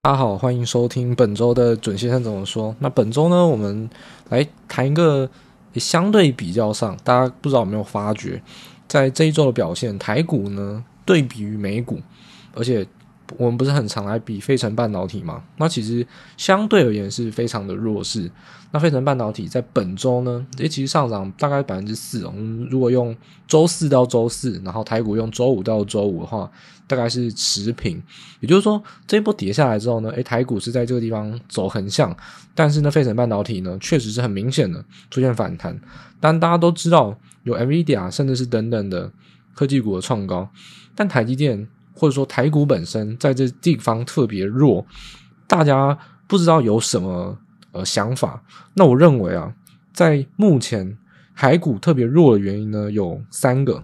大家好，欢迎收听本周的准先生怎么说。那本周呢，我们来谈一个相对比较上，大家不知道有没有发觉，在这一周的表现，台股呢对比于美股，而且。我们不是很常来比费城半导体吗？那其实相对而言是非常的弱势。那费城半导体在本周呢，诶，其实上涨大概百分之四。我们如果用周四到周四，然后台股用周五到周五的话，大概是持平。也就是说，这一波跌下来之后呢，诶，台股是在这个地方走横向，但是呢，费城半导体呢，确实是很明显的出现反弹。但大家都知道，有 NVIDIA 甚至是等等的科技股的创高，但台积电。或者说台股本身在这地方特别弱，大家不知道有什么呃想法。那我认为啊，在目前台股特别弱的原因呢，有三个。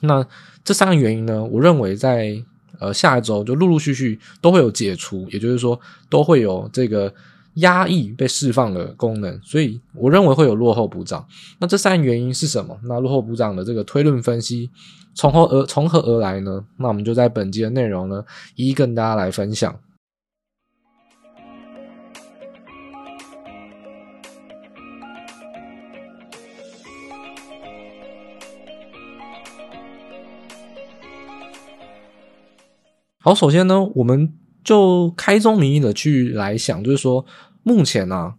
那这三个原因呢，我认为在呃下一周就陆陆续续都会有解除，也就是说都会有这个压抑被释放的功能。所以我认为会有落后补涨。那这三原因是什么？那落后补涨的这个推论分析。从何而从何而来呢？那我们就在本集的内容呢，一一跟大家来分享。好，首先呢，我们就开宗明义的去来想，就是说，目前啊，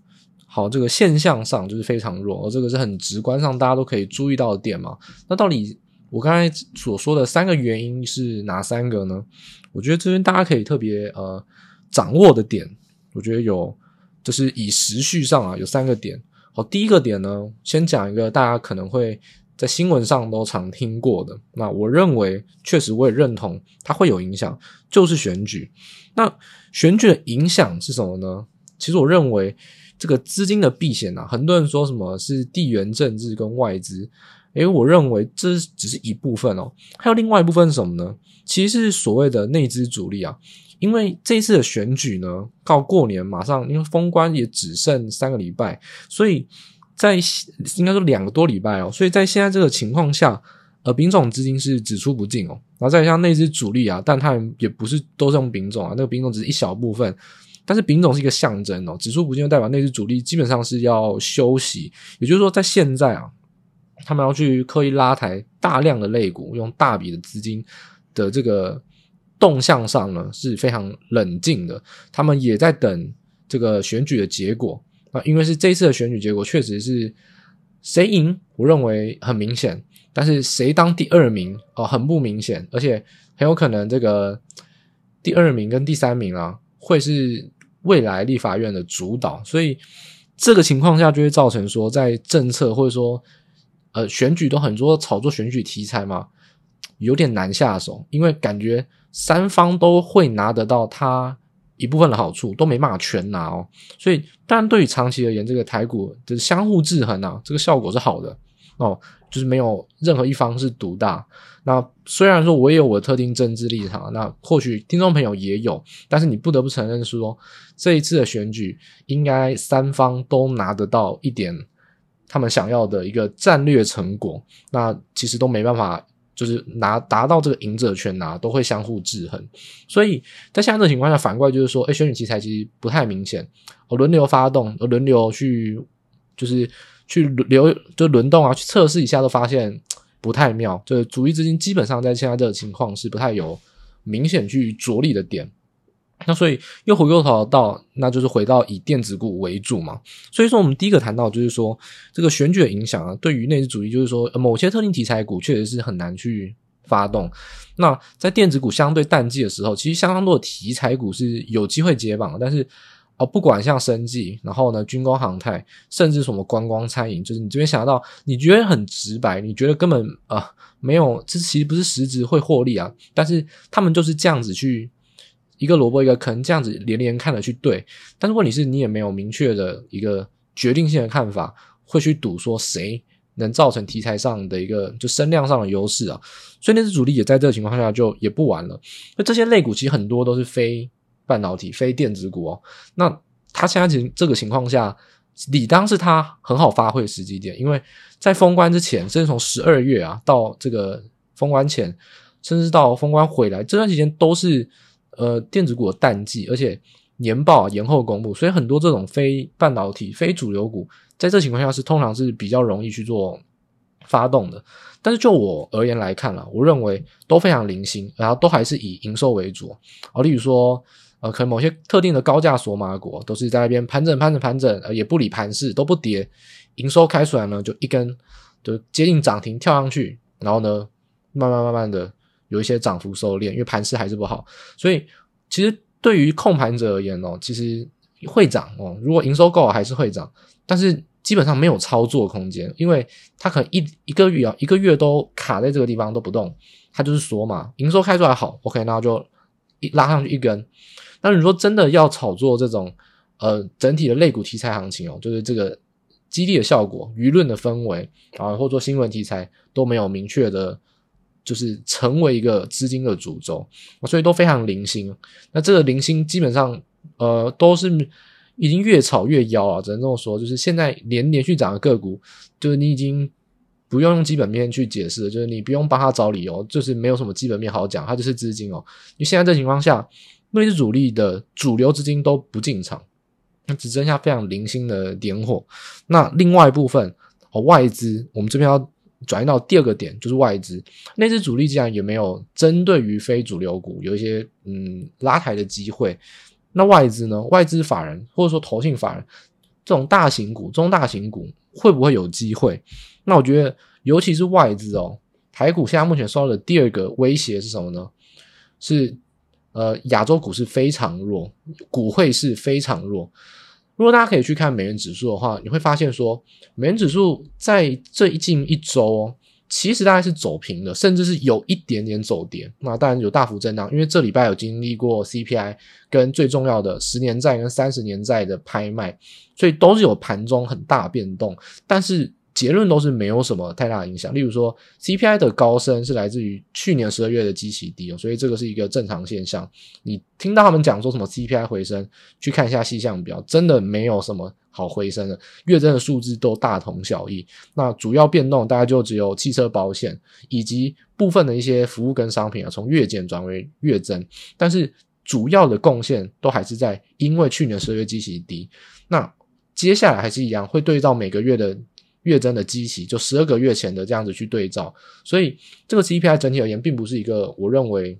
好，这个现象上就是非常弱，这个是很直观上大家都可以注意到的点嘛。那到底？我刚才所说的三个原因是哪三个呢？我觉得这边大家可以特别呃掌握的点，我觉得有就是以时序上啊有三个点。好，第一个点呢，先讲一个大家可能会在新闻上都常听过的。那我认为确实我也认同它会有影响，就是选举。那选举的影响是什么呢？其实我认为这个资金的避险啊，很多人说什么是地缘政治跟外资。诶，我认为这只是一部分哦，还有另外一部分是什么呢？其实是所谓的内资主力啊。因为这一次的选举呢，到过年马上，因为封关也只剩三个礼拜，所以在应该说两个多礼拜哦，所以在现在这个情况下，而，丙种资金是只出不进哦。然后再像那只主力啊，但他也不是都是用丙种啊，那个丙种只是一小部分，但是丙种是一个象征哦，只出不进就代表那只主力基本上是要休息，也就是说在现在啊。他们要去刻意拉抬大量的类股，用大笔的资金的这个动向上呢，是非常冷静的。他们也在等这个选举的结果啊，因为是这次的选举结果确实是谁赢，我认为很明显，但是谁当第二名哦，很不明显，而且很有可能这个第二名跟第三名啊，会是未来立法院的主导，所以这个情况下就会造成说，在政策或者说。呃，选举都很多炒作选举题材嘛，有点难下手，因为感觉三方都会拿得到他一部分的好处，都没办法全拿哦。所以，当然对于长期而言，这个台股就是相互制衡啊，这个效果是好的哦，就是没有任何一方是独大。那虽然说我也有我的特定政治立场，那或许听众朋友也有，但是你不得不承认说，这一次的选举应该三方都拿得到一点。他们想要的一个战略成果，那其实都没办法，就是拿达到这个赢者圈拿，都会相互制衡。所以在现在这个情况下，反过来就是说，哎，选举题材其实不太明显，轮流发动，轮流去，就是去轮流就轮动啊，去测试一下，都发现不太妙。就是主力资金基本上在现在这个情况是不太有明显去着力的点。那所以又回过头到，那就是回到以电子股为主嘛。所以说，我们第一个谈到就是说，这个选举的影响啊，对于内资主义，就是说某些特定题材股确实是很难去发动。那在电子股相对淡季的时候，其实相当多的题材股是有机会接棒。但是哦，不管像生技，然后呢，军工航太，甚至什么观光餐饮，就是你这边想到，你觉得很直白，你觉得根本啊、没有，这其实不是实质会获利啊。但是他们就是这样子去。一个萝卜一个坑，这样子连连看的去对，但是问题是你也没有明确的一个决定性的看法，会去赌说谁能造成题材上的一个就声量上的优势啊，所以那支主力也在这个情况下就也不玩了。那这些类股其实很多都是非半导体、非电子股哦，那它现在其实这个情况下，理当是它很好发挥的时机点，因为在封关之前，甚至从十二月啊到这个封关前，甚至到封关回来这段时间都是。呃电子股的淡季，而且年报延后公布，所以很多这种非半导体、非主流股，在这情况下是通常是比较容易去做发动的。但是就我而言来看啦，我认为都非常零星，然后都还是以营收为主。哦，例如说，呃，可能某些特定的高价索马股都是在那边盘整、盘整、盘整，呃，也不理盘势，都不跌，营收开出来呢，就一根就接近涨停跳上去，然后呢，慢慢慢慢的有一些涨幅收敛，因为盘势还是不好。所以其实对于控盘者而言哦，其实会涨哦，如果营收够还是会涨，但是。基本上没有操作空间，因为它可能一一个月啊，一个月都卡在这个地方都不动，它就是锁码，营收开出来好，OK，那就一拉上去一根。那你说真的要炒作这种呃整体的类股题材行情哦，就是这个激励的效果、舆论的氛围啊，或者说新闻题材都没有明确的，就是成为一个资金的主轴，所以都非常零星。那这个零星基本上呃都是。已经越炒越妖啊，只能这么说。就是现在连连续涨的个股，就是你已经不用用基本面去解释，就是你不用帮他找理由，就是没有什么基本面好讲，它就是资金哦。因为现在这情况下，内资主力的主流资金都不进场，那只剩下非常零星的点火。那另外一部分哦，外资，我们这边要转移到第二个点，就是外资。内资主力既然也没有针对于非主流股有一些嗯拉抬的机会。那外资呢？外资法人或者说投信法人这种大型股、中大型股会不会有机会？那我觉得，尤其是外资哦，台股现在目前受到的第二个威胁是什么呢？是呃，亚洲股市非常弱，股汇是非常弱。如果大家可以去看美元指数的话，你会发现说，美元指数在这一近一周哦。其实大概是走平的，甚至是有一点点走跌。那当然有大幅震荡，因为这礼拜有经历过 CPI 跟最重要的十年债跟三十年债的拍卖，所以都是有盘中很大变动。但是结论都是没有什么太大影响。例如说，CPI 的高升是来自于去年十二月的基期低，所以这个是一个正常现象。你听到他们讲说什么 CPI 回升，去看一下细项表，真的没有什么。好回升的月增的数字都大同小异，那主要变动大概就只有汽车保险以及部分的一些服务跟商品啊，从月减转为月增，但是主要的贡献都还是在因为去年十二月基期低，那接下来还是一样会对照每个月的月增的基期，就十二个月前的这样子去对照，所以这个 CPI 整体而言并不是一个我认为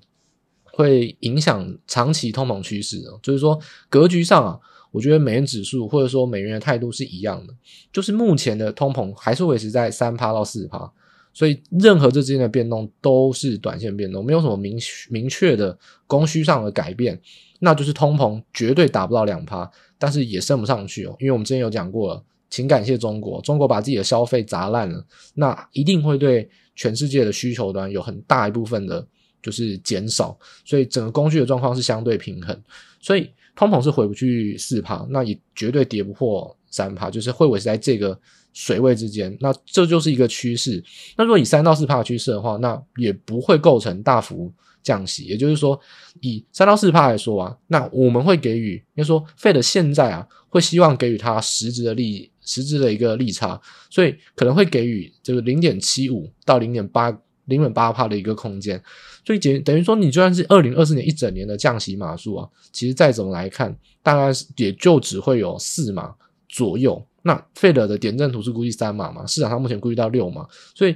会影响长期通膨趋势的，就是说格局上啊。我觉得美元指数或者说美元的态度是一样的，就是目前的通膨还是维持在三趴到四趴，所以任何这之间的变动都是短线变动，没有什么明明确的供需上的改变，那就是通膨绝对达不到两趴，但是也升不上去哦，因为我们之前有讲过了，请感谢中国，中国把自己的消费砸烂了，那一定会对全世界的需求端有很大一部分的就是减少，所以整个供需的状况是相对平衡，所以。通膨是回不去四趴，那也绝对跌不破三趴，就是会维持在这个水位之间。那这就是一个趋势。那如果以三到四趴的趋势的话，那也不会构成大幅降息。也就是说，以三到四趴来说啊，那我们会给予，应该说，Fed 现在啊，会希望给予它实质的利益，实质的一个利差，所以可能会给予这个零点七五到零点八。零点八帕的一个空间，所以等等于说，你就算是二零二四年一整年的降息码数啊，其实再怎么来看，大概也就只会有四码左右。那费德的点阵图是估计三码嘛，市场上目前估计到六码，所以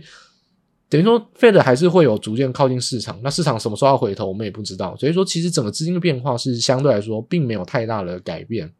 等于说费德还是会有逐渐靠近市场。那市场什么时候要回头，我们也不知道。所以说，其实整个资金的变化是相对来说并没有太大的改变。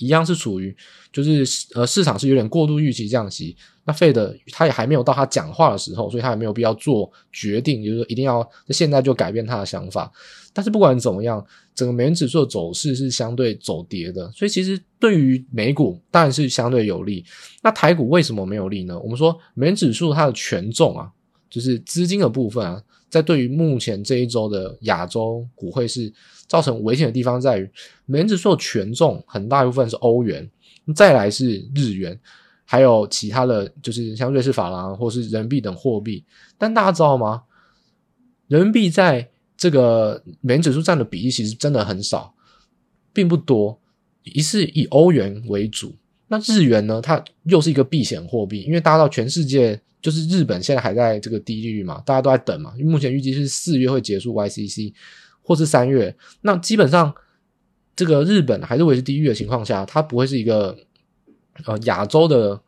一样是处于，就是呃市场是有点过度预期降息，那费的他也还没有到他讲话的时候，所以他也没有必要做决定，就是说一定要现在就改变他的想法。但是不管怎么样，整个美元指数的走势是相对走跌的，所以其实对于美股当然是相对有利。那台股为什么没有利呢？我们说美元指数它的权重啊，就是资金的部分啊。在对于目前这一周的亚洲股汇是造成危险的地方，在于美元指数权重很大一部分是欧元，再来是日元，还有其他的就是像瑞士法郎或是人民币等货币。但大家知道吗？人民币在这个美元指数占的比例其实真的很少，并不多，一是以欧元为主。那日元呢？它又是一个避险货币，因为大家知道全世界。就是日本现在还在这个低利率嘛，大家都在等嘛，因为目前预计是四月会结束 YCC 或是三月，那基本上这个日本还是维持低利率的情况下，它不会是一个呃亚洲的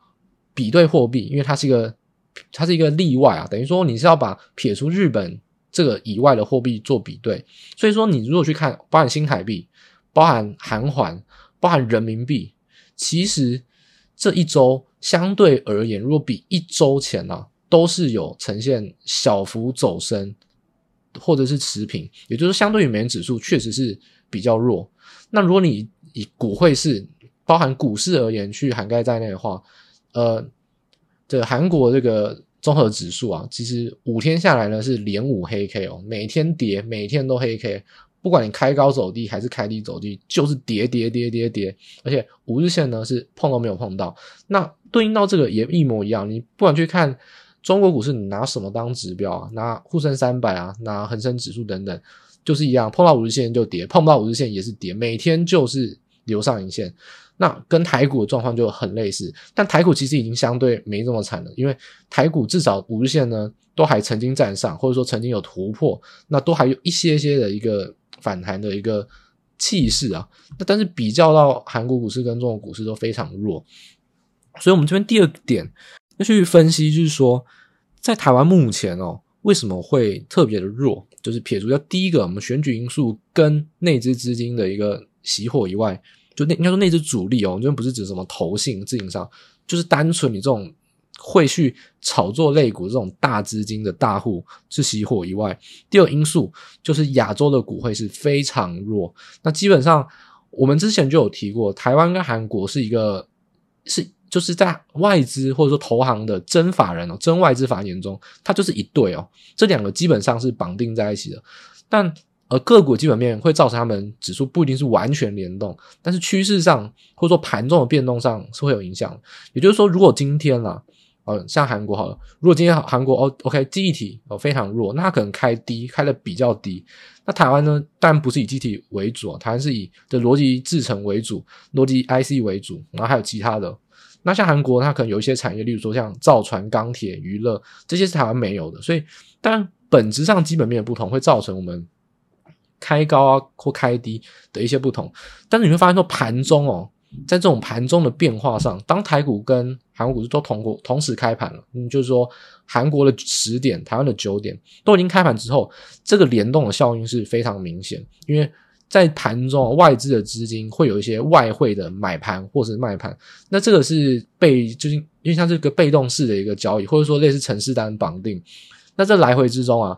比对货币，因为它是一个它是一个例外啊，等于说你是要把撇除日本这个以外的货币做比对，所以说你如果去看包含新台币、包含韩环、包含人民币，其实这一周相对而言，如果比一周前啊，都是有呈现小幅走升。或者是持平，也就是相对于美元指数确实是比较弱。那如果你以股汇市包含股市而言去涵盖在内的话，呃，这个韩国这个综合指数啊，其实五天下来呢是连五黑 K 哦，每天跌，每天都黑 K，不管你开高走低还是开低走低，就是跌跌跌跌跌，而且五日线呢是碰都没有碰到。那对应到这个也一模一样，你不管去看。中国股市，你拿什么当指标啊？拿沪深三百啊，拿恒生指数等等，就是一样，碰到五日线就跌，碰不到五日线也是跌，每天就是留上影线。那跟台股的状况就很类似，但台股其实已经相对没这么惨了，因为台股至少五日线呢都还曾经站上，或者说曾经有突破，那都还有一些些的一个反弹的一个气势啊。那但是比较到韩国股市跟中国股市都非常弱，所以我们这边第二点。要去分析，就是说，在台湾目前哦，为什么会特别的弱？就是撇除掉第一个我们选举因素跟内资资金的一个熄火以外，就那应该说内资主力哦，我们这边不是指什么投信自营商，就是单纯你这种会去炒作类股这种大资金的大户是熄火以外，第二因素就是亚洲的股会是非常弱。那基本上我们之前就有提过，台湾跟韩国是一个是。就是在外资或者说投行的真法人哦，真外资法人眼中，它就是一对哦，这两个基本上是绑定在一起的。但呃，个股基本面会造成他们指数不一定是完全联动，但是趋势上或者说盘中的变动上是会有影响。也就是说，如果今天啦，呃，像韩国好了，如果今天韩国哦，OK，记忆体哦非常弱，那它可能开低，开的比较低。那台湾呢，当然不是以机体为主，台湾是以的逻辑制程为主，逻辑 IC 为主，然后还有其他的。那像韩国，它可能有一些产业，例如说像造船、钢铁、娱乐，这些是台湾没有的，所以当然本质上基本面的不同，会造成我们开高啊或开低的一些不同。但是你会发现说，盘中哦，在这种盘中的变化上，当台股跟韩国股市都同过同时开盘了，嗯，就是说韩国的十点，台湾的九点都已经开盘之后，这个联动的效应是非常明显，因为。在盘中，外资的资金会有一些外汇的买盘或者是卖盘，那这个是被就是因为像这个被动式的一个交易，或者说类似程式单绑定。那这来回之中啊，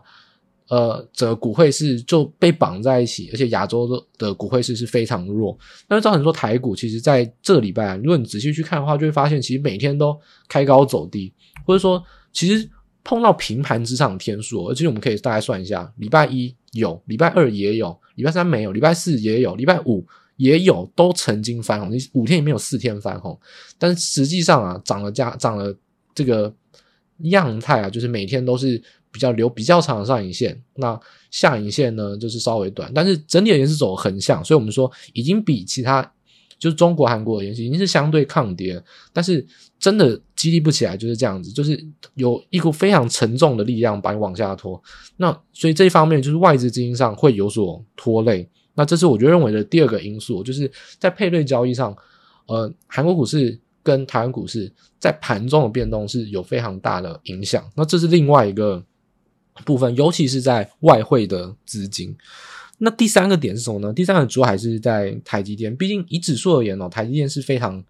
呃，整个股汇市就被绑在一起，而且亚洲的的股汇市是非常弱，那就造成说台股其实在这礼拜啊，如果你仔细去看的话，就会发现其实每天都开高走低，或者说其实碰到平盘之上的天数，而且我们可以大概算一下，礼拜一有，礼拜二也有。礼拜三没有，礼拜四也有，礼拜五也有，都曾经翻红。你五天里面有四天翻红，但实际上啊，涨了价，涨了这个样态啊，就是每天都是比较留比较长的上影线，那下影线呢就是稍微短，但是整体而言是走横向，所以我们说已经比其他就是中国、韩国的延期已经是相对抗跌，但是真的激励不起来，就是这样子，就是有一股非常沉重的力量把你往下拖。那所以这一方面就是外资资金上会有所拖累。那这是我觉得认为的第二个因素，就是在配对交易上，呃，韩国股市跟台湾股市在盘中的变动是有非常大的影响。那这是另外一个部分，尤其是在外汇的资金。那第三个点是什么呢？第三个主要还是在台积电，毕竟以指数而言哦，台积电是非常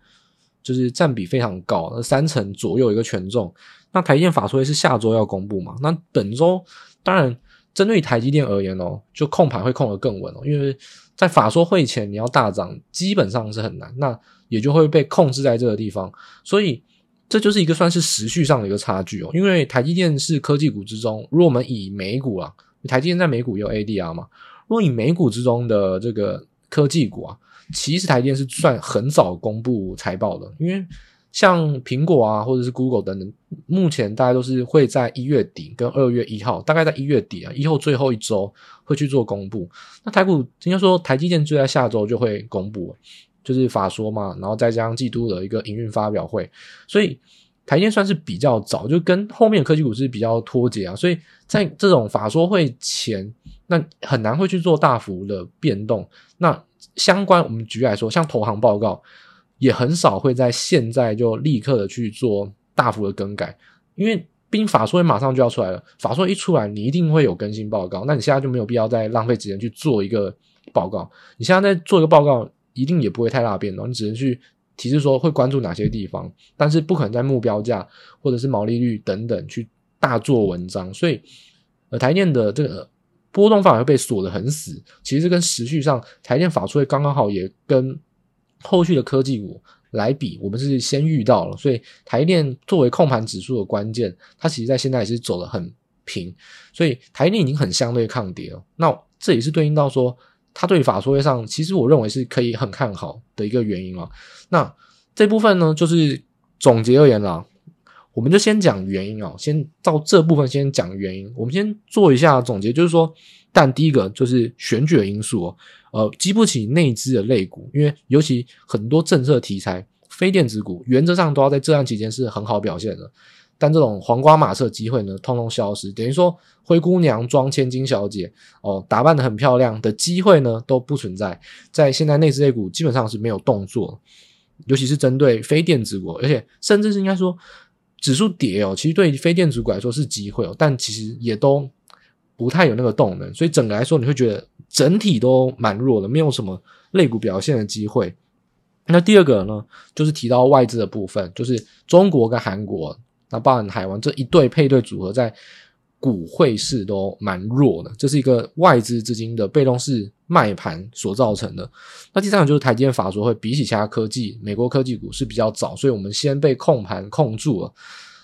就是占比非常高，那三成左右一个权重。那台积电法说会是下周要公布嘛？那本周当然针对台积电而言哦，就控盘会控得更稳哦，因为在法说会前你要大涨，基本上是很难，那也就会被控制在这个地方，所以这就是一个算是时序上的一个差距哦。因为台积电是科技股之中，如果我们以美股啊，台积电在美股有 ADR 嘛。如果以美股之中的这个科技股啊，其实台积电是算很早公布财报的，因为像苹果啊，或者是 Google 等等，目前大家都是会在一月底跟二月一号，大概在一月底啊，以后最后一周会去做公布。那台股应该说台积电就在下周就会公布，就是法说嘛，然后再加上季度的一个营运发表会，所以台积算是比较早，就跟后面科技股是比较脱节啊，所以在这种法说会前，那很难会去做大幅的变动。那相关我们举例来说，像投行报告，也很少会在现在就立刻的去做大幅的更改，因为毕竟法说会马上就要出来了，法说一出来，你一定会有更新报告，那你现在就没有必要再浪费时间去做一个报告。你现在在做一个报告，一定也不会太大变动，你只能去。提示说会关注哪些地方，但是不可能在目标价或者是毛利率等等去大做文章，所以呃台电的这个波动范围会被锁得很死。其实跟时序上，台电法出会刚刚好也跟后续的科技股来比，我们是先遇到了，所以台电作为控盘指数的关键，它其实在现在也是走得很平，所以台电已经很相对抗跌了。那这也是对应到说。它对于法说会上，其实我认为是可以很看好的一个原因啊。那这部分呢，就是总结而言啦，我们就先讲原因啊，先到这部分先讲原因。我们先做一下总结，就是说，但第一个就是选举的因素哦，呃，激不起内资的类股，因为尤其很多政策题材，非电子股原则上都要在这段期间是很好表现的。但这种黄瓜马车机会呢，通通消失，等于说灰姑娘装千金小姐哦，打扮的很漂亮的机会呢都不存在。在现在内资类股基本上是没有动作，尤其是针对非电子股，而且甚至是应该说指数跌哦，其实对非电子股来说是机会哦，但其实也都不太有那个动能，所以整个来说你会觉得整体都蛮弱的，没有什么类股表现的机会。那第二个呢，就是提到外资的部分，就是中国跟韩国。那包含台湾这一对配对组合在股汇市都蛮弱的，这是一个外资资金的被动式卖盘所造成的。那第三个就是台积电法说会比起其他科技，美国科技股是比较早，所以我们先被控盘控住了。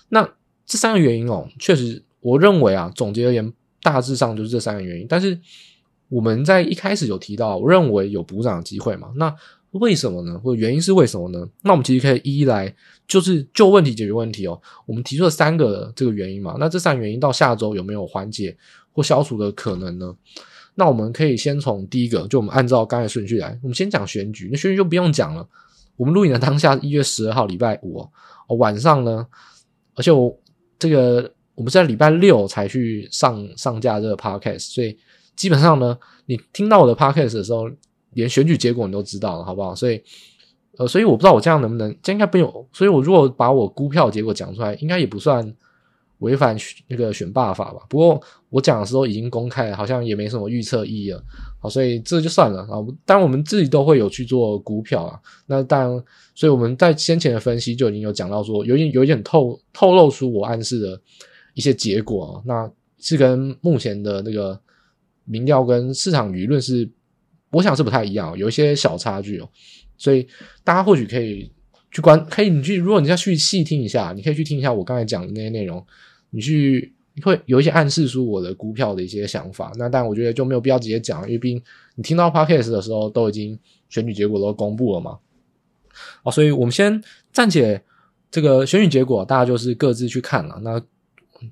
那这三个原因哦，确实我认为啊，总结而言，大致上就是这三个原因。但是我们在一开始有提到，我认为有补涨的机会嘛？那为什么呢？或者原因是为什么呢？那我们其实可以一一来，就是就问题解决问题哦。我们提出了三个这个原因嘛，那这三个原因到下周有没有缓解或消除的可能呢？那我们可以先从第一个，就我们按照刚才顺序来，我们先讲选举。那选举就不用讲了。我们录影的当下一月十二号礼拜五哦，晚上呢，而且我这个我们是在礼拜六才去上上架这个 podcast，所以基本上呢，你听到我的 podcast 的时候。连选举结果你都知道了，好不好？所以，呃，所以我不知道我这样能不能，这应该不用。所以我如果把我估票结果讲出来，应该也不算违反那个选罢法吧？不过我讲的时候已经公开了，好像也没什么预测意义了。好，所以这就算了啊。当然，我们自己都会有去做估票啊。那当然，所以我们在先前的分析就已经有讲到说，有点有点透透露出我暗示的一些结果。那是跟目前的那个民调跟市场舆论是。我想是不太一样，有一些小差距哦，所以大家或许可以去观，可以你去，如果你要去细听一下，你可以去听一下我刚才讲的那些内容，你去会有一些暗示出我的股票的一些想法。那但我觉得就没有必要直接讲，因为毕竟你听到 podcast 的时候都已经选举结果都公布了嘛。哦，所以我们先暂且这个选举结果，大家就是各自去看了。那。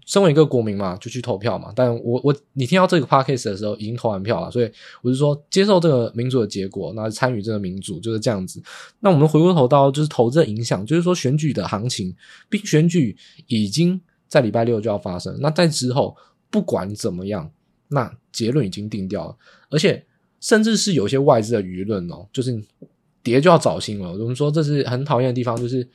身为一个国民嘛，就去投票嘛。但我我你听到这个 podcast 的时候，已经投完票了，所以我是说接受这个民主的结果，那参与这个民主就是这样子。那我们回过头到就是投资的影响，就是说选举的行情，并选举已经在礼拜六就要发生。那在之后不管怎么样，那结论已经定掉了，而且甚至是有一些外资的舆论哦，就是跌就要找新了。我们说这是很讨厌的地方，就是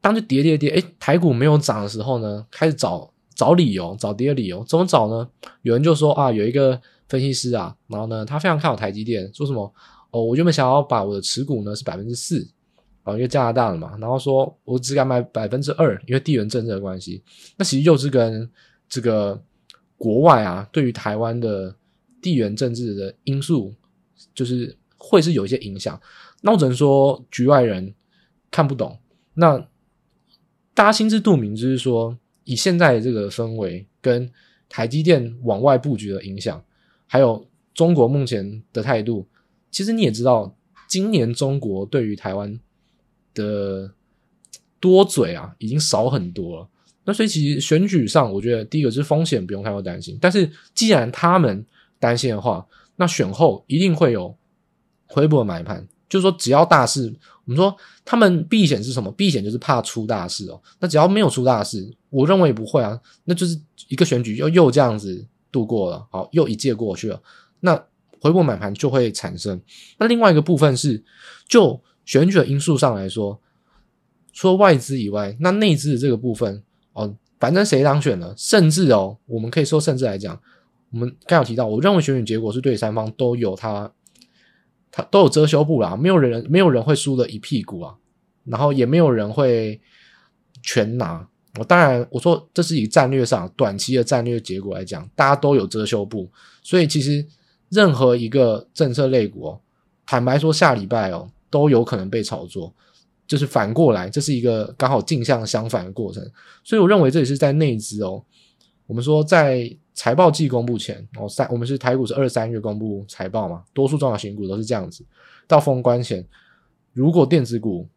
当就跌跌跌，诶，台股没有涨的时候呢，开始找。找理由，找跌的理由，怎么找呢？有人就说啊，有一个分析师啊，然后呢，他非常看好台积电，说什么哦，我原本想要把我的持股呢是百分之四，啊，因为加拿大的嘛，然后说我只敢买百分之二，因为地缘政治的关系。那其实就是跟这个国外啊，对于台湾的地缘政治的因素，就是会是有一些影响。那我只能说局外人看不懂，那大家心知肚明，就是说。以现在这个氛围，跟台积电往外布局的影响，还有中国目前的态度，其实你也知道，今年中国对于台湾的多嘴啊，已经少很多了。那所以其实选举上，我觉得第一个是风险不用太过担心。但是既然他们担心的话，那选后一定会有回补的买盘，就是说只要大势，我们说他们避险是什么？避险就是怕出大事哦。那只要没有出大事，我认为不会啊。那就是一个选举又又这样子度过了，好，又一届过去了。那回补买盘就会产生。那另外一个部分是，就选举的因素上来说，除了外资以外，那内资的这个部分哦，反正谁当选了，甚至哦，我们可以说甚至来讲，我们刚有提到，我认为选举结果是对三方都有它。他都有遮羞布啦，没有人没有人会输的一屁股啊，然后也没有人会全拿。我当然我说这是以战略上短期的战略结果来讲，大家都有遮羞布，所以其实任何一个政策类股哦，坦白说下礼拜哦都有可能被炒作，就是反过来，这是一个刚好镜像相反的过程，所以我认为这也是在内资哦。我们说，在财报季公布前，哦，三我们是台股是二三月公布财报嘛，多数中小型股都是这样子。到封关前，如果电子股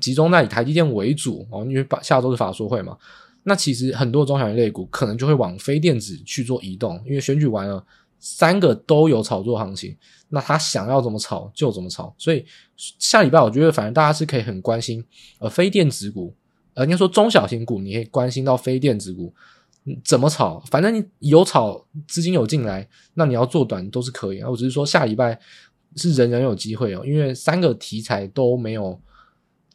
集中在以台积电为主哦，因为下周是法说会嘛，那其实很多中小型类股可能就会往非电子去做移动，因为选举完了，三个都有炒作行情，那他想要怎么炒就怎么炒。所以下礼拜我觉得，反正大家是可以很关心呃非电子股，呃应该说中小型股，你可以关心到非电子股。怎么炒？反正你有炒，资金有进来，那你要做短都是可以啊。我只是说下礼拜是人人有机会哦，因为三个题材都没有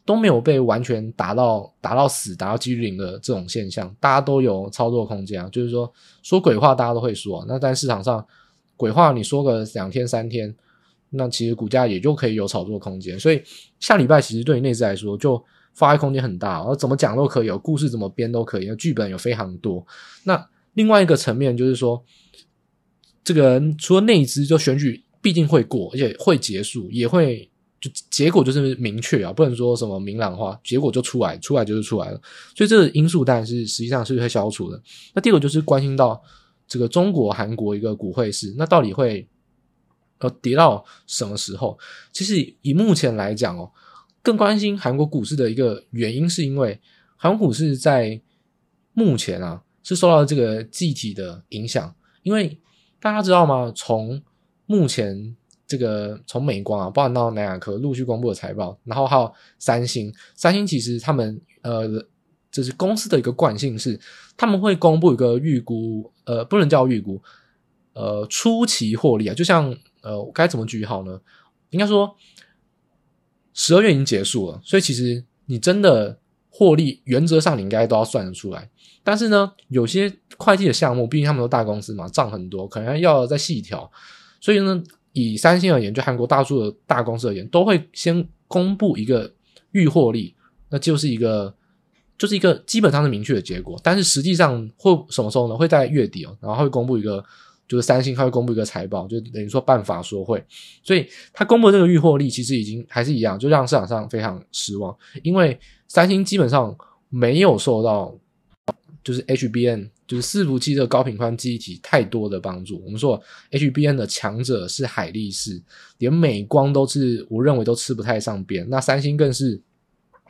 都没有被完全打到打到死，打到几率零的这种现象，大家都有操作空间啊。就是说说鬼话，大家都会说。那在市场上鬼话，你说个两天三天，那其实股价也就可以有炒作空间。所以下礼拜其实对于内资来说就。发挥空间很大，然后怎么讲都可以，有故事怎么编都可以，剧本有非常多。那另外一个层面就是说，这个除了内资，就选举必定会过，而且会结束，也会就结果就是明确啊，不能说什么明朗化，结果就出来，出来就是出来了。所以这个因素当然是实际上是会消除的。那第二个就是关心到这个中国、韩国一个股汇市，那到底会呃跌到什么时候？其实以目前来讲哦。更关心韩国股市的一个原因，是因为韩国股市在目前啊是受到这个季体的影响。因为大家知道吗？从目前这个从美光啊，包含到南亚科陆续公布的财报，然后还有三星，三星其实他们呃，这是公司的一个惯性是，他们会公布一个预估，呃，不能叫预估，呃，初期获利啊，就像呃，该怎么举号呢？应该说。十二月已经结束了，所以其实你真的获利，原则上你应该都要算得出来。但是呢，有些会计的项目，毕竟他们都大公司嘛，账很多，可能要再细调。所以呢，以三星而言，就韩国大数的大公司而言，都会先公布一个预获利，那就是一个就是一个基本上是明确的结果。但是实际上会什么时候呢？会在月底哦，然后会公布一个。就是三星，它会公布一个财报，就等于说办法说会，所以它公布这个预获利，其实已经还是一样，就让市场上非常失望。因为三星基本上没有受到就是 HBN，就是伺服器这个高频宽记忆体太多的帮助。我们说 HBN 的强者是海力士，连美光都是我认为都吃不太上边，那三星更是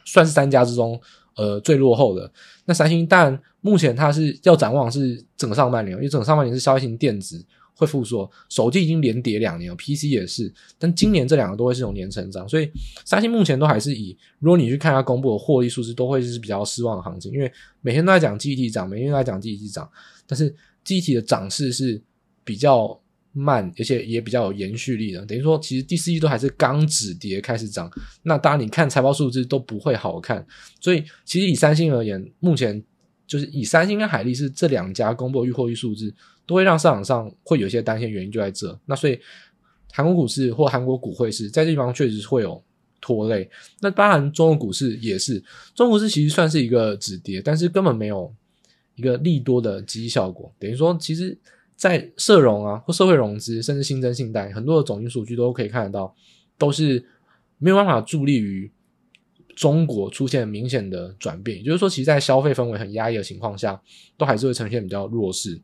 算是三家之中。呃，最落后的那三星，但目前它是要展望是整个上半年，因为整个上半年是消费型电子会复苏，手机已经连跌两年了，PC 也是，但今年这两个都会是种年成长，所以三星目前都还是以，如果你去看它公布的获利数字，都会是比较失望的行情，因为每天都在讲记忆体涨，每天都在讲记忆体涨，但是记忆体的涨势是比较。慢，而且也比较有延续力的。等于说，其实第四季都还是刚止跌开始涨。那当然，你看财报数字都不会好看。所以，其实以三星而言，目前就是以三星跟海力士这两家公布预货预数字，都会让市场上会有一些担心，原因就在这。那所以，韩国股市或韩国股汇市在这地方确实会有拖累。那当然，中国股市也是，中国股市其实算是一个止跌，但是根本没有一个利多的积极效果。等于说，其实。在社融啊，或社会融资，甚至新增信贷，很多的总经数据都可以看得到，都是没有办法助力于中国出现明显的转变。也就是说，其实，在消费氛围很压抑的情况下，都还是会呈现比较弱势。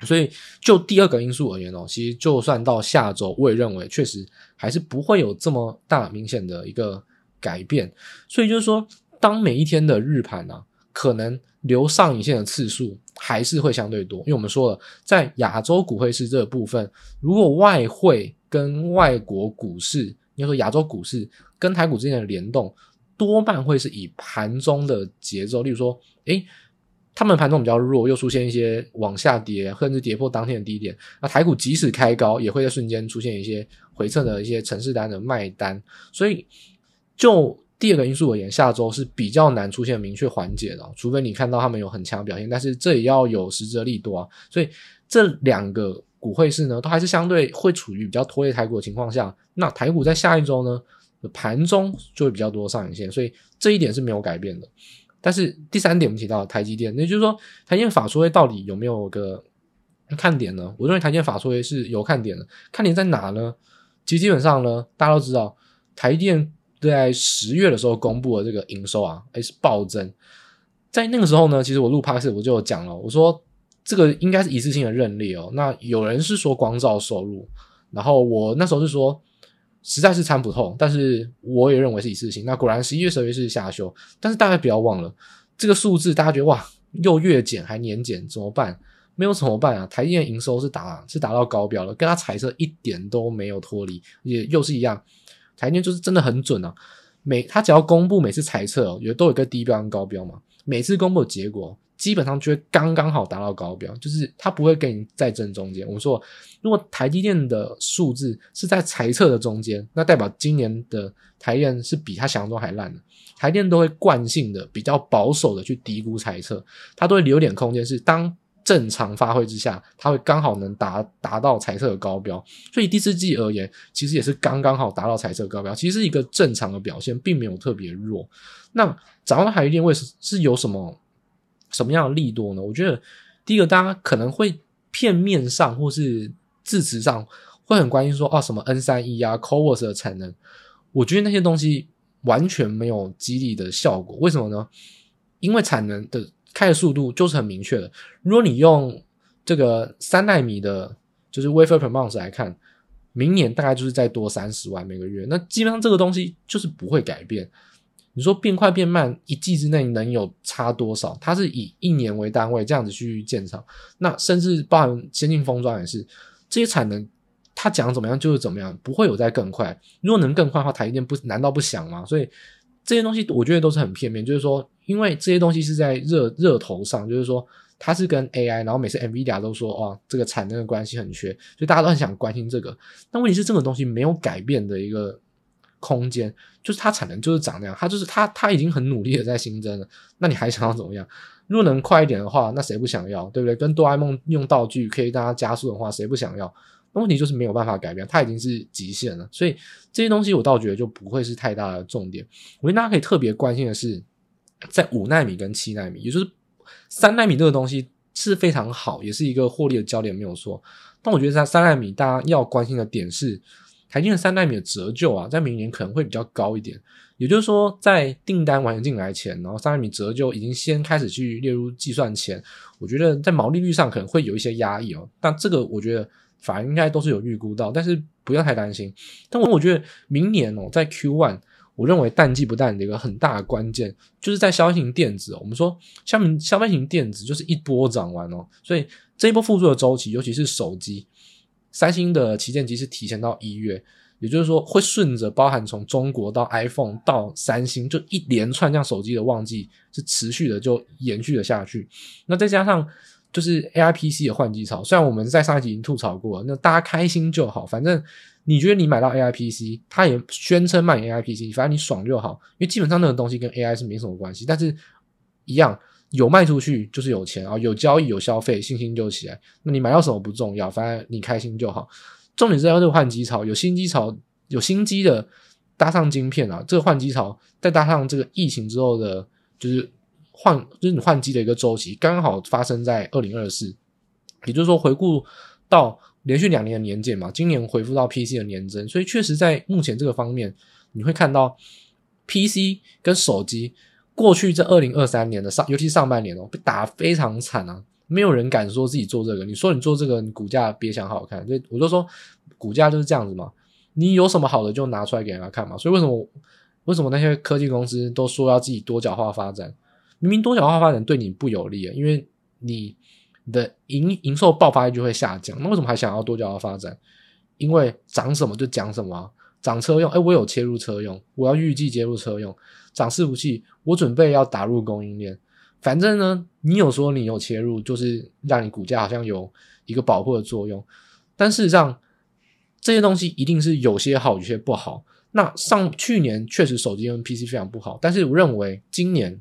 所以，就第二个因素而言哦，其实就算到下周，我也认为确实还是不会有这么大明显的一个改变。所以，就是说，当每一天的日盘啊，可能。留上影线的次数还是会相对多，因为我们说了，在亚洲股汇市这个部分，如果外汇跟外国股市应该说亚洲股市跟台股之间的联动，多半会是以盘中的节奏，例如说，诶，他们盘中比较弱，又出现一些往下跌，甚至跌破当天的低点，那台股即使开高，也会在瞬间出现一些回撤的一些程式单的卖单，所以就。第二个因素而言，下周是比较难出现明确缓解的，除非你看到他们有很强表现，但是这也要有实质的利多啊。所以这两个股汇市呢，都还是相对会处于比较拖累台股的情况下。那台股在下一周呢，盘中就会比较多上影线，所以这一点是没有改变的。但是第三点，我们提到台积电，那就是说台积电法说会到底有没有个看点呢？我认为台积电法说会是有看点的，看点在哪呢？其实基本上呢，大家都知道台积电。在十月的时候公布了这个营收啊，诶是暴增。在那个时候呢，其实我录 Podcast 我就有讲了，我说这个应该是一次性的认列哦。那有人是说光照收入，然后我那时候是说实在是参不透，但是我也认为是一次性。那果然十一月、十二月是下修，但是大家不要忘了这个数字，大家觉得哇，又月减还年减怎么办？没有怎么办啊？台积电营收是达是达到高标了，跟它彩色一点都没有脱离，也又是一样。台电就是真的很准啊，每他只要公布每次财测哦，有都有个低标跟高标嘛，每次公布的结果基本上就会刚刚好达到高标，就是他不会给你在正中间。我们说，如果台积电的数字是在财测的中间，那代表今年的台电是比他想象中还烂的。台电都会惯性的比较保守的去低估猜测，他都会留点空间，是当。正常发挥之下，它会刚好能达达到彩色的高标，所以第四季而言，其实也是刚刚好达到彩色高标，其实是一个正常的表现，并没有特别弱。那展望台积电为什是有什么什么样的利多呢？我觉得第一个，大家可能会片面上或是字词上会很关心说，啊，什么 N 三 E 啊，Covers 的产能，我觉得那些东西完全没有激励的效果。为什么呢？因为产能的。开的速度就是很明确的。如果你用这个三纳米的，就是 wafer per month 来看，明年大概就是再多三十万每个月。那基本上这个东西就是不会改变。你说变快变慢，一季之内能有差多少？它是以一年为单位这样子去建厂。那甚至包含先进封装也是，这些产能它讲怎么样就是怎么样，不会有再更快。如果能更快的话，台积电不难道不想吗？所以这些东西我觉得都是很片面，就是说。因为这些东西是在热热头上，就是说它是跟 AI，然后每次 NVIDIA 都说哇，这个产能的关系很缺，所以大家都很想关心这个。但问题是，这个东西没有改变的一个空间，就是它产能就是长那样，它就是它它已经很努力的在新增了。那你还想要怎么样？如果能快一点的话，那谁不想要，对不对？跟哆啦 A 梦用道具可以让它加速的话，谁不想要？那问题就是没有办法改变，它已经是极限了。所以这些东西我倒觉得就不会是太大的重点。我觉得大家可以特别关心的是。在五纳米跟七纳米，也就是三纳米这个东西是非常好，也是一个获利的焦点，没有错。但我觉得在三纳米，大家要关心的点是，台积电三纳米的折旧啊，在明年可能会比较高一点。也就是说，在订单完全进来前，然后三纳米折旧已经先开始去列入计算前，我觉得在毛利率上可能会有一些压抑哦。但这个我觉得反而应该都是有预估到，但是不要太担心。但我我觉得明年哦，在 Q one。我认为淡季不淡的一个很大的关键，就是在消费型电子。我们说，消费消费型电子就是一波涨完哦，所以这一波复苏的周期，尤其是手机，三星的旗舰机是提前到一月，也就是说会顺着包含从中国到 iPhone 到三星，就一连串这样手机的旺季是持续的就延续了下去。那再加上就是 AIPC 的换机潮，虽然我们在上一集已经吐槽过，那大家开心就好，反正。你觉得你买到 AI PC，他也宣称卖 AI PC，反正你爽就好，因为基本上那个东西跟 AI 是没什么关系。但是，一样有卖出去就是有钱啊，有交易有消费，信心就起来。那你买到什么不重要，反正你开心就好。重点是要这个换机潮，有新机潮，有新机的搭上晶片啊，这个换机潮再搭上这个疫情之后的，就是换就是你换机的一个周期，刚好发生在二零二四，也就是说回顾到。连续两年的年减嘛，今年恢复到 PC 的年增，所以确实在目前这个方面，你会看到 PC 跟手机过去这二零二三年的上，尤其上半年哦，被打非常惨啊，没有人敢说自己做这个。你说你做这个，你股价别想好看，所以我就说股价就是这样子嘛，你有什么好的就拿出来给人家看嘛。所以为什么为什么那些科技公司都说要自己多角化发展？明明多角化发展对你不有利啊，因为你。的营营收爆发力就会下降，那为什么还想要多角化发展？因为涨什么就讲什么，涨车用，哎，我有切入车用，我要预计接入车用，涨伺服器，我准备要打入供应链。反正呢，你有说你有切入，就是让你股价好像有一个保护的作用。但事实上，这些东西一定是有些好，有些不好。那上去年确实手机跟 PC 非常不好，但是我认为今年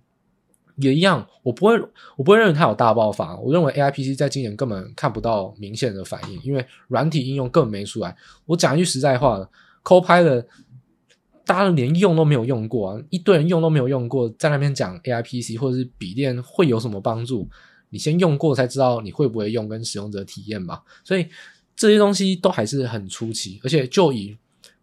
也一样，我不会，我不会认为它有大爆发。我认为 AI PC 在今年根本看不到明显的反应，因为软体应用根本没出来。我讲一句实在话，Copilot。大家连用都没有用过啊，一堆人用都没有用过，在那边讲 AI PC 或者是笔电会有什么帮助？你先用过才知道你会不会用跟使用者体验吧。所以这些东西都还是很初期，而且就以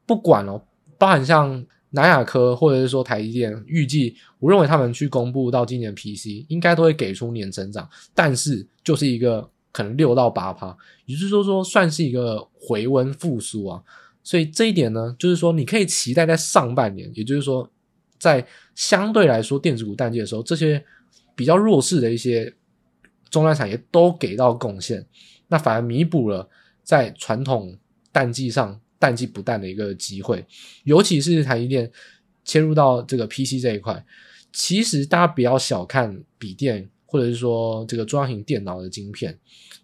不管哦，包含像南亚科或者是说台积电，预计我认为他们去公布到今年 PC 应该都会给出年成长，但是就是一个可能六到八趴，也就是说说算是一个回温复苏啊。所以这一点呢，就是说你可以期待在上半年，也就是说，在相对来说电子股淡季的时候，这些比较弱势的一些终端产业都给到贡献，那反而弥补了在传统淡季上淡季不淡的一个机会。尤其是台积电切入到这个 PC 这一块，其实大家不要小看笔电或者是说这个中小型电脑的晶片，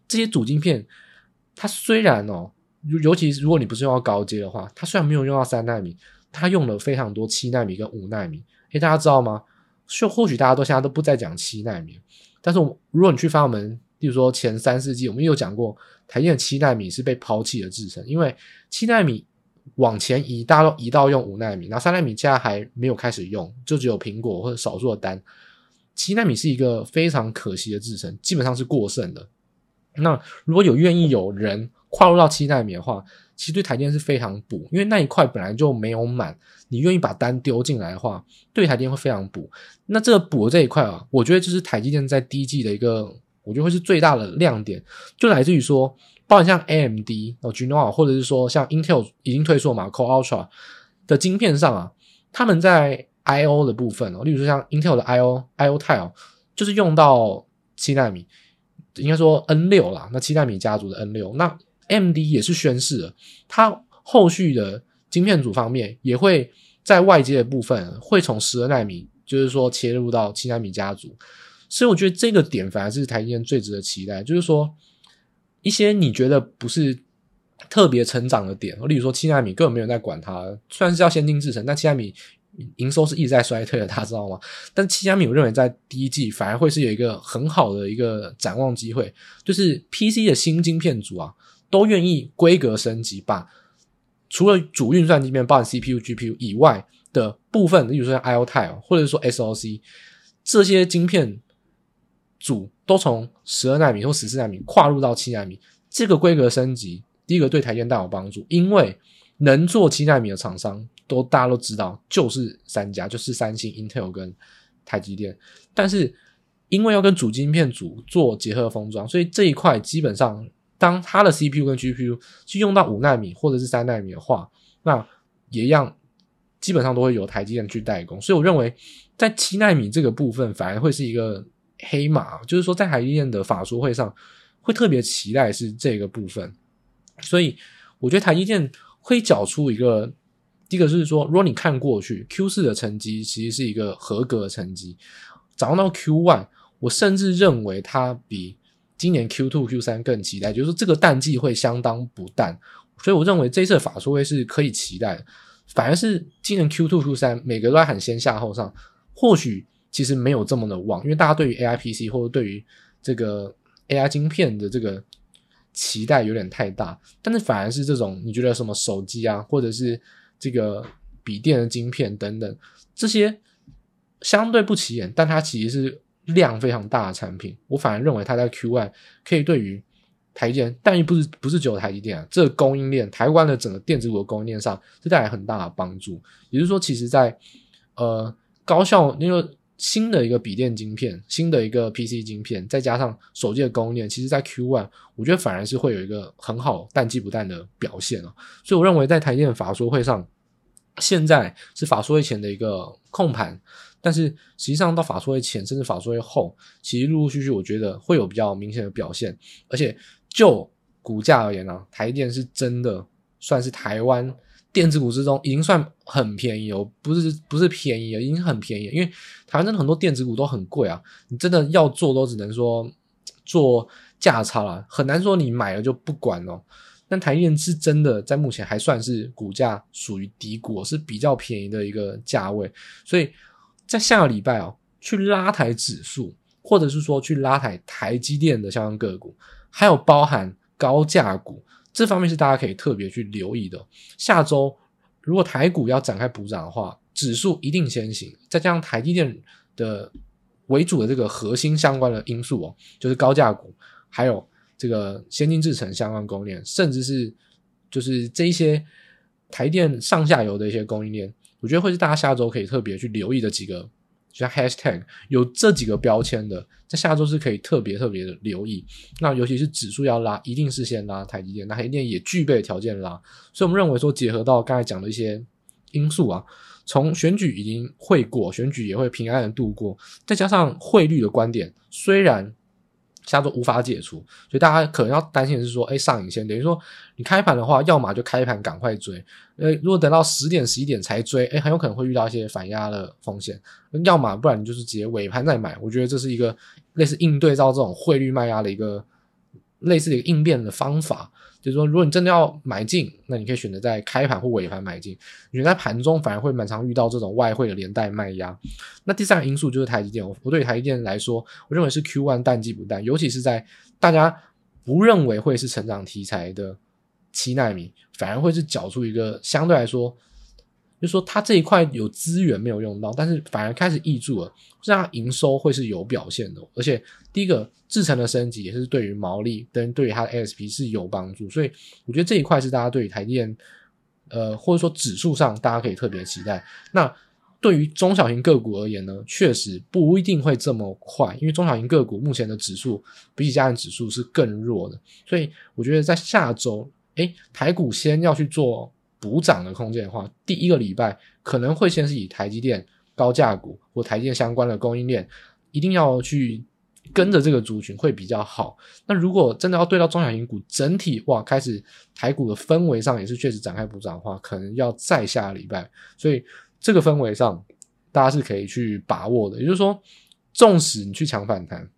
这些主晶片，它虽然哦。尤其是如果你不是用到高阶的话，它虽然没有用到三纳米，它用了非常多七纳米跟五纳米。诶，大家知道吗？就或许大家都现在都不再讲七纳米，但是我如果你去翻我们，例如说前三四季，我们有讲过，台积电七纳米是被抛弃的制程，因为七纳米往前移，大家都移到用五纳米，然后三纳米现在还没有开始用，就只有苹果或者少数的单。七纳米是一个非常可惜的制程，基本上是过剩的。那如果有愿意有人，跨入到七纳米的话，其实对台电是非常补，因为那一块本来就没有满，你愿意把单丢进来的话，对台电会非常补。那这个补的这一块啊，我觉得就是台积电在第一季的一个，我觉得会是最大的亮点，就来自于说，包括像 AMD 哦，Genoa 或者是说像 Intel 已经推出嘛，Core Ultra 的晶片上啊，他们在 I/O 的部分哦，例如说像 Intel 的 I/O I/O Tile 就是用到七纳米，应该说 N 六啦，那七纳米家族的 N 六那。AMD 也是宣示了，它后续的晶片组方面也会在外接的部分会从十二纳米，就是说切入到七纳米家族，所以我觉得这个点反而是台积电最值得期待，就是说一些你觉得不是特别成长的点，例如说七纳米根本没有在管它，虽然是要先进制程，但七纳米营收是一直在衰退的，大家知道吗？但七纳米我认为在第一季反而会是有一个很好的一个展望机会，就是 PC 的新晶片组啊。都愿意规格升级，把除了主运算晶片，包含 CPU、GPU 以外的部分，例如说 I/O Tile 或者说 SoC 这些晶片组，都从十二纳米或十四纳米跨入到七纳米。这个规格升级，第一个对台电大有帮助，因为能做七纳米的厂商都大家都知道，就是三家，就是三星、Intel 跟台积电。但是因为要跟主晶片组做结合封装，所以这一块基本上。当它的 CPU 跟 GPU 去用到五纳米或者是三纳米的话，那也一样，基本上都会由台积电去代工。所以我认为，在七纳米这个部分，反而会是一个黑马，就是说在台积电的法说会上，会特别期待是这个部分。所以我觉得台积电会缴出一个，第一个是说，如果你看过去 Q 四的成绩，其实是一个合格的成绩，展望到 Q one，我甚至认为它比。今年 Q two Q 三更期待，就是这个淡季会相当不淡，所以我认为这一次的法说会是可以期待的。反而是今年 Q two Q 三每个都在喊先下后上，或许其实没有这么的旺，因为大家对于 AI PC 或者对于这个 AI 晶片的这个期待有点太大。但是反而是这种你觉得什么手机啊，或者是这个笔电的晶片等等这些相对不起眼，但它其实是。量非常大的产品，我反而认为它在 Q one 可以对于台积电，但又不是不是只有台积电啊，这个供应链，台湾的整个电子股的供应链上是带来很大的帮助。也就是说，其实在呃高效那个新的一个笔电晶片，新的一个 PC 晶片，再加上手机的供应链，其实在 Q1 我觉得反而是会有一个很好淡季不淡的表现啊。所以我认为在台电法说会上，现在是法说会前的一个控盘。但是实际上到法说会前，甚至法说会后，其实陆陆续续，我觉得会有比较明显的表现。而且就股价而言呢、啊，台电是真的算是台湾电子股之中已经算很便宜哦，不是不是便宜，已经很便宜。因为台湾真的很多电子股都很贵啊，你真的要做都只能说做价差了，很难说你买了就不管哦。但台电是真的在目前还算是股价属于低股，是比较便宜的一个价位，所以在下个礼拜哦，去拉抬指数，或者是说去拉抬台积电的相关个股，还有包含高价股。这方面是大家可以特别去留意的。下周如果台股要展开补涨的话，指数一定先行，再加上台积电的为主的这个核心相关的因素哦，就是高价股，还有这个先进制程相关供应链，甚至是就是这一些台电上下游的一些供应链，我觉得会是大家下周可以特别去留意的几个。就像 hashtag 有这几个标签的，在下周是可以特别特别的留意。那尤其是指数要拉，一定是先拉台积电，那台积电也具备条件拉。所以我们认为说，结合到刚才讲的一些因素啊，从选举已经会过，选举也会平安的度过，再加上汇率的观点，虽然。下周无法解除，所以大家可能要担心的是说，哎，上影线等于说你开盘的话，要么就开盘赶快追，呃，如果等到十点十一点才追，哎，很有可能会遇到一些反压的风险；要么不然你就是直接尾盘再买。我觉得这是一个类似应对到这种汇率卖压的一个类似的一个应变的方法。就是说，如果你真的要买进，那你可以选择在开盘或尾盘买进。你觉得在盘中反而会蛮常遇到这种外汇的连带卖压。那第三个因素就是台积电。我对台积电来说，我认为是 Q1 淡季不淡，尤其是在大家不认为会是成长题材的七纳米，反而会是缴出一个相对来说。就是说，它这一块有资源没有用到，但是反而开始溢注了，这样营收会是有表现的。而且，第一个制程的升级也是对于毛利跟对于它的 ASP 是有帮助，所以我觉得这一块是大家对于台电，呃，或者说指数上大家可以特别期待。那对于中小型个股而言呢，确实不一定会这么快，因为中小型个股目前的指数比起加权指数是更弱的，所以我觉得在下周，诶，台股先要去做。补涨的空间的话，第一个礼拜可能会先是以台积电高价股或台积电相关的供应链，一定要去跟着这个族群会比较好。那如果真的要对到中小型股整体哇，开始台股的氛围上也是确实展开补涨的话，可能要再下个礼拜。所以这个氛围上，大家是可以去把握的。也就是说，纵使你去抢反弹。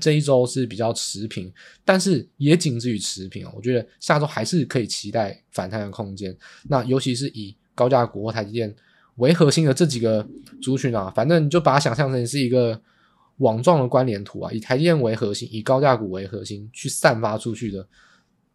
这一周是比较持平，但是也仅止于持平哦。我觉得下周还是可以期待反弹的空间。那尤其是以高价股或台积电为核心的这几个族群啊，反正你就把它想象成是一个网状的关联图啊，以台积电为核心，以高价股为核心去散发出去的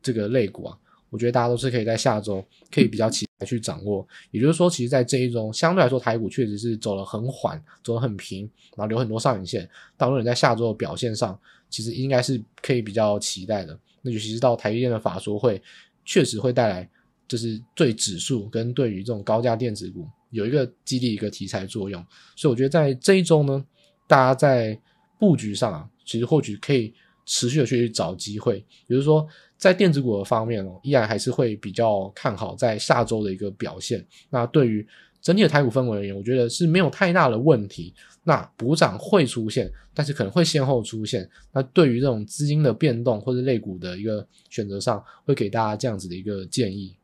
这个类股啊。我觉得大家都是可以在下周可以比较期待去掌握，也就是说，其实，在这一周相对来说，台股确实是走得很缓，走得很平，然后留很多上影线。到时候你在下周的表现上，其实应该是可以比较期待的。那尤其是到台积电的法说会，确实会带来，就是对指数跟对于这种高价电子股有一个激励一个题材作用。所以我觉得在这一周呢，大家在布局上啊，其实或许可以持续的去找机会，比如说。在电子股的方面哦，依然还是会比较看好在下周的一个表现。那对于整体的台股氛围而言，我觉得是没有太大的问题。那补涨会出现，但是可能会先后出现。那对于这种资金的变动或者类股的一个选择上，会给大家这样子的一个建议。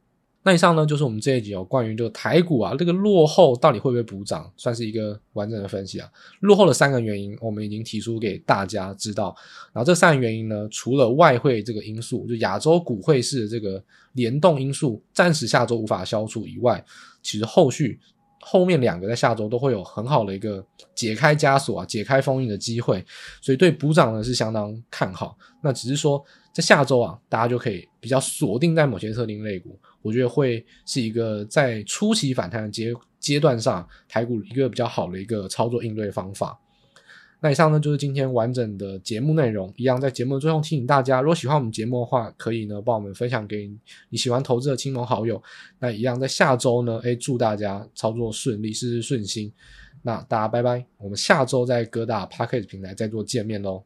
那以上呢，就是我们这一集哦，关于就台股啊，这个落后到底会不会补涨，算是一个完整的分析啊。落后的三个原因，我们已经提出给大家知道。然后这三个原因呢，除了外汇这个因素，就亚洲股汇市的这个联动因素，暂时下周无法消除以外，其实后续后面两个在下周都会有很好的一个解开枷锁啊、解开封印的机会，所以对补涨呢是相当看好。那只是说在下周啊，大家就可以比较锁定在某些特定类股。我觉得会是一个在初期反弹的阶阶段上，台股一个比较好的一个操作应对方法。那以上呢，就是今天完整的节目内容。一样在节目的最后提醒大家，如果喜欢我们节目的话，可以呢帮我们分享给你喜欢投资的亲朋好友。那一样在下周呢，诶，祝大家操作顺利，事事顺心。那大家拜拜，我们下周在各大 Podcast 平台再做见面喽。